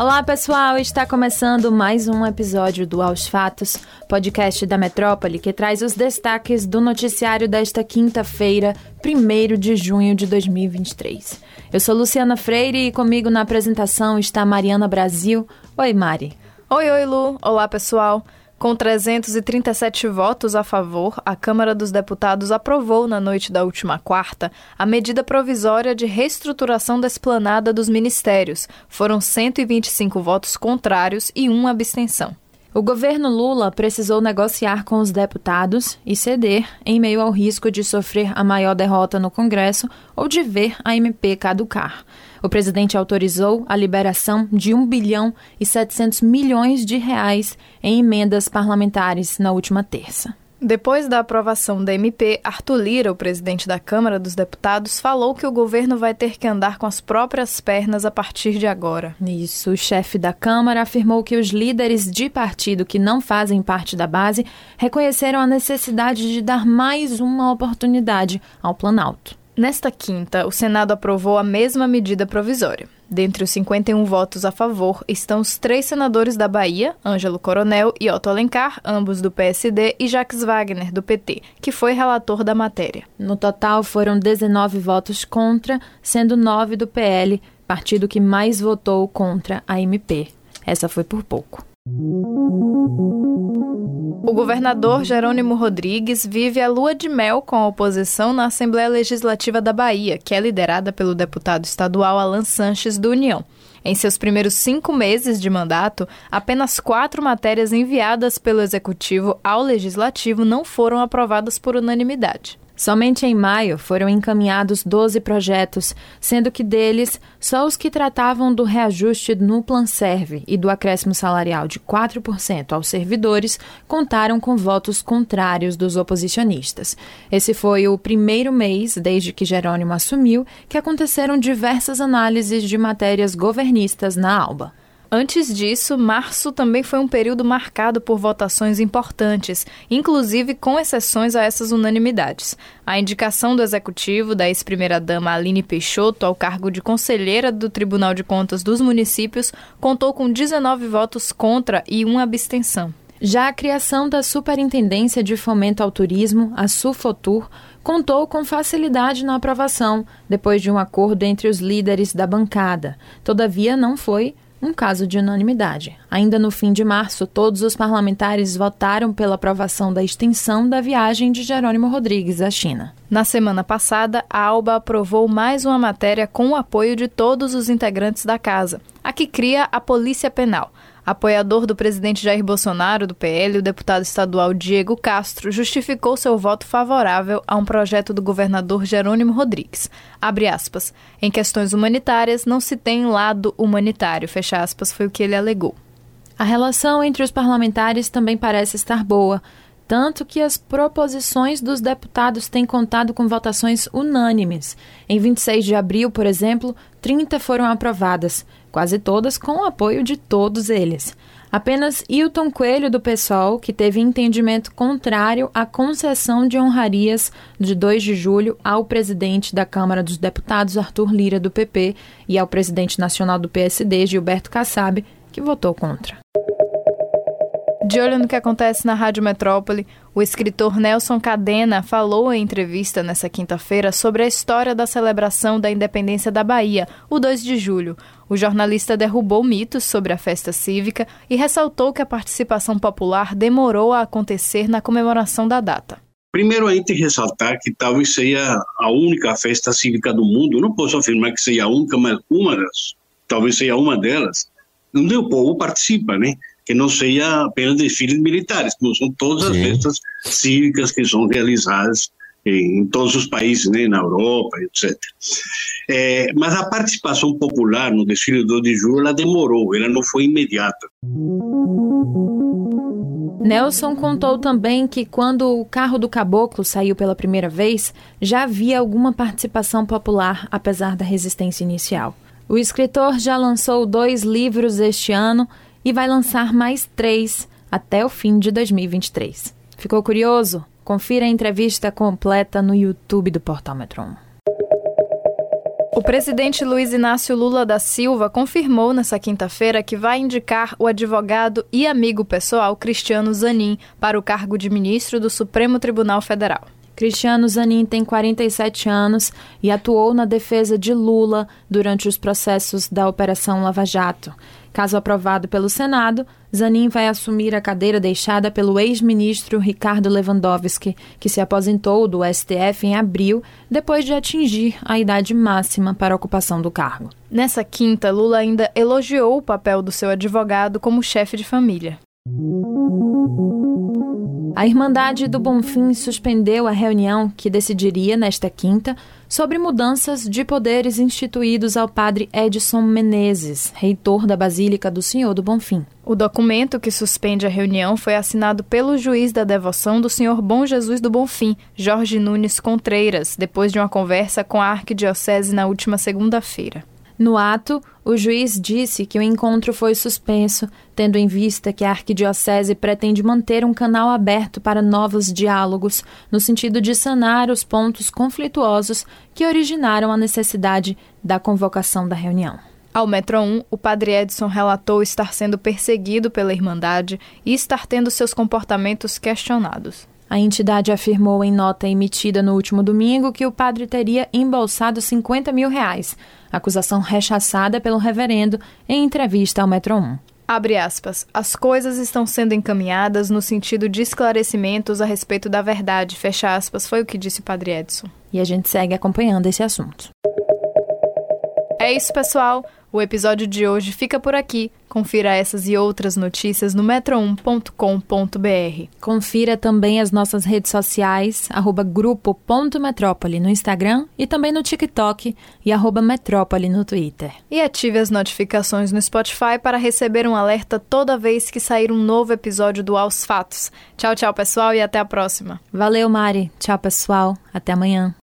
Olá, pessoal! Está começando mais um episódio do Aos Fatos, podcast da Metrópole, que traz os destaques do noticiário desta quinta-feira, 1 de junho de 2023. Eu sou Luciana Freire e comigo na apresentação está Mariana Brasil. Oi, Mari. Oi, oi, Lu. Olá, pessoal. Com 337 votos a favor, a Câmara dos Deputados aprovou na noite da última quarta a medida provisória de reestruturação da esplanada dos ministérios. Foram 125 votos contrários e uma abstenção. O governo Lula precisou negociar com os deputados e ceder em meio ao risco de sofrer a maior derrota no Congresso ou de ver a MP caducar. O presidente autorizou a liberação de 1 bilhão e 700 milhões de reais em emendas parlamentares na última terça. Depois da aprovação da MP, Arthur Lira, o presidente da Câmara dos Deputados, falou que o governo vai ter que andar com as próprias pernas a partir de agora. Isso, o chefe da Câmara afirmou que os líderes de partido que não fazem parte da base reconheceram a necessidade de dar mais uma oportunidade ao Planalto. Nesta quinta, o Senado aprovou a mesma medida provisória. Dentre os 51 votos a favor estão os três senadores da Bahia, Ângelo Coronel e Otto Alencar, ambos do PSD, e Jacques Wagner, do PT, que foi relator da matéria. No total, foram 19 votos contra, sendo 9 do PL, partido que mais votou contra a MP. Essa foi por pouco. O governador Jerônimo Rodrigues vive a lua de mel com a oposição na Assembleia Legislativa da Bahia, que é liderada pelo deputado estadual Alan Sanches, do União. Em seus primeiros cinco meses de mandato, apenas quatro matérias enviadas pelo Executivo ao Legislativo não foram aprovadas por unanimidade. Somente em maio foram encaminhados 12 projetos, sendo que deles, só os que tratavam do reajuste no Plan Serve e do acréscimo salarial de 4% aos servidores contaram com votos contrários dos oposicionistas. Esse foi o primeiro mês, desde que Jerônimo assumiu, que aconteceram diversas análises de matérias governistas na ALBA. Antes disso, março também foi um período marcado por votações importantes, inclusive com exceções a essas unanimidades. A indicação do executivo da ex-primeira-dama Aline Peixoto ao cargo de conselheira do Tribunal de Contas dos Municípios contou com 19 votos contra e uma abstenção. Já a criação da Superintendência de Fomento ao Turismo, a SUFOTUR, contou com facilidade na aprovação, depois de um acordo entre os líderes da bancada. Todavia, não foi um caso de unanimidade. Ainda no fim de março, todos os parlamentares votaram pela aprovação da extensão da viagem de Jerônimo Rodrigues à China. Na semana passada, a ALBA aprovou mais uma matéria com o apoio de todos os integrantes da casa, a que cria a Polícia Penal. Apoiador do presidente Jair Bolsonaro, do PL, o deputado estadual Diego Castro justificou seu voto favorável a um projeto do governador Jerônimo Rodrigues. Abre aspas. Em questões humanitárias, não se tem lado humanitário, fecha aspas, foi o que ele alegou. A relação entre os parlamentares também parece estar boa tanto que as proposições dos deputados têm contado com votações unânimes. Em 26 de abril, por exemplo, 30 foram aprovadas, quase todas com o apoio de todos eles. Apenas Hilton Coelho, do PSOL, que teve entendimento contrário à concessão de honrarias de 2 de julho ao presidente da Câmara dos Deputados, Arthur Lira, do PP, e ao presidente nacional do PSD, Gilberto Kassab, que votou contra. De olho no que acontece na Rádio Metrópole, o escritor Nelson Cadena falou em entrevista nesta quinta-feira sobre a história da celebração da independência da Bahia, o 2 de julho. O jornalista derrubou mitos sobre a festa cívica e ressaltou que a participação popular demorou a acontecer na comemoração da data. Primeiro, a gente ressaltar que talvez seja a única festa cívica do mundo, não posso afirmar que seja a única, mas uma das, talvez seja uma delas, onde o povo participa, né? Que não seja apenas desfiles militares, como são todas as festas cívicas que são realizadas em, todos os países, né, na Europa, etc. É, mas a participação popular no desfile do 2 de julho, ela demorou, ela não foi imediata. Nelson contou também que quando o carro do caboclo saiu pela primeira vez, já havia alguma participação popular, apesar da resistência inicial. O escritor já lançou dois livros este ano e vai lançar mais três até o fim de 2023. Ficou curioso? Confira a entrevista completa no YouTube do Portal Metron. O presidente Luiz Inácio Lula da Silva confirmou nesta quinta-feira que vai indicar o advogado e amigo pessoal Cristiano Zanin para o cargo de ministro do Supremo Tribunal Federal. Cristiano Zanin tem 47 anos e atuou na defesa de Lula durante os processos da Operação Lava Jato. Caso aprovado pelo Senado, Zanin vai assumir a cadeira deixada pelo ex-ministro Ricardo Lewandowski, que se aposentou do STF em abril, depois de atingir a idade máxima para a ocupação do cargo. Nessa quinta, Lula ainda elogiou o papel do seu advogado como chefe de família. A Irmandade do Bonfim suspendeu a reunião que decidiria, nesta quinta, sobre mudanças de poderes instituídos ao padre Edson Menezes, reitor da Basílica do Senhor do Bonfim. O documento que suspende a reunião foi assinado pelo juiz da devoção do Senhor Bom Jesus do Bonfim, Jorge Nunes Contreiras, depois de uma conversa com a Arquidiocese na última segunda-feira. No ato, o juiz disse que o encontro foi suspenso, tendo em vista que a arquidiocese pretende manter um canal aberto para novos diálogos, no sentido de sanar os pontos conflituosos que originaram a necessidade da convocação da reunião. Ao Metro 1, o padre Edson relatou estar sendo perseguido pela Irmandade e estar tendo seus comportamentos questionados. A entidade afirmou em nota emitida no último domingo que o padre teria embolsado 50 mil reais, acusação rechaçada pelo reverendo em entrevista ao Metro 1. Abre aspas. As coisas estão sendo encaminhadas no sentido de esclarecimentos a respeito da verdade. Fecha aspas. Foi o que disse o padre Edson. E a gente segue acompanhando esse assunto. É isso, pessoal. O episódio de hoje fica por aqui. Confira essas e outras notícias no metro1.com.br. Confira também as nossas redes sociais, arroba grupo.metrópole no Instagram e também no TikTok e arroba metrópole no Twitter. E ative as notificações no Spotify para receber um alerta toda vez que sair um novo episódio do Aos Fatos. Tchau, tchau, pessoal, e até a próxima. Valeu, Mari. Tchau, pessoal. Até amanhã.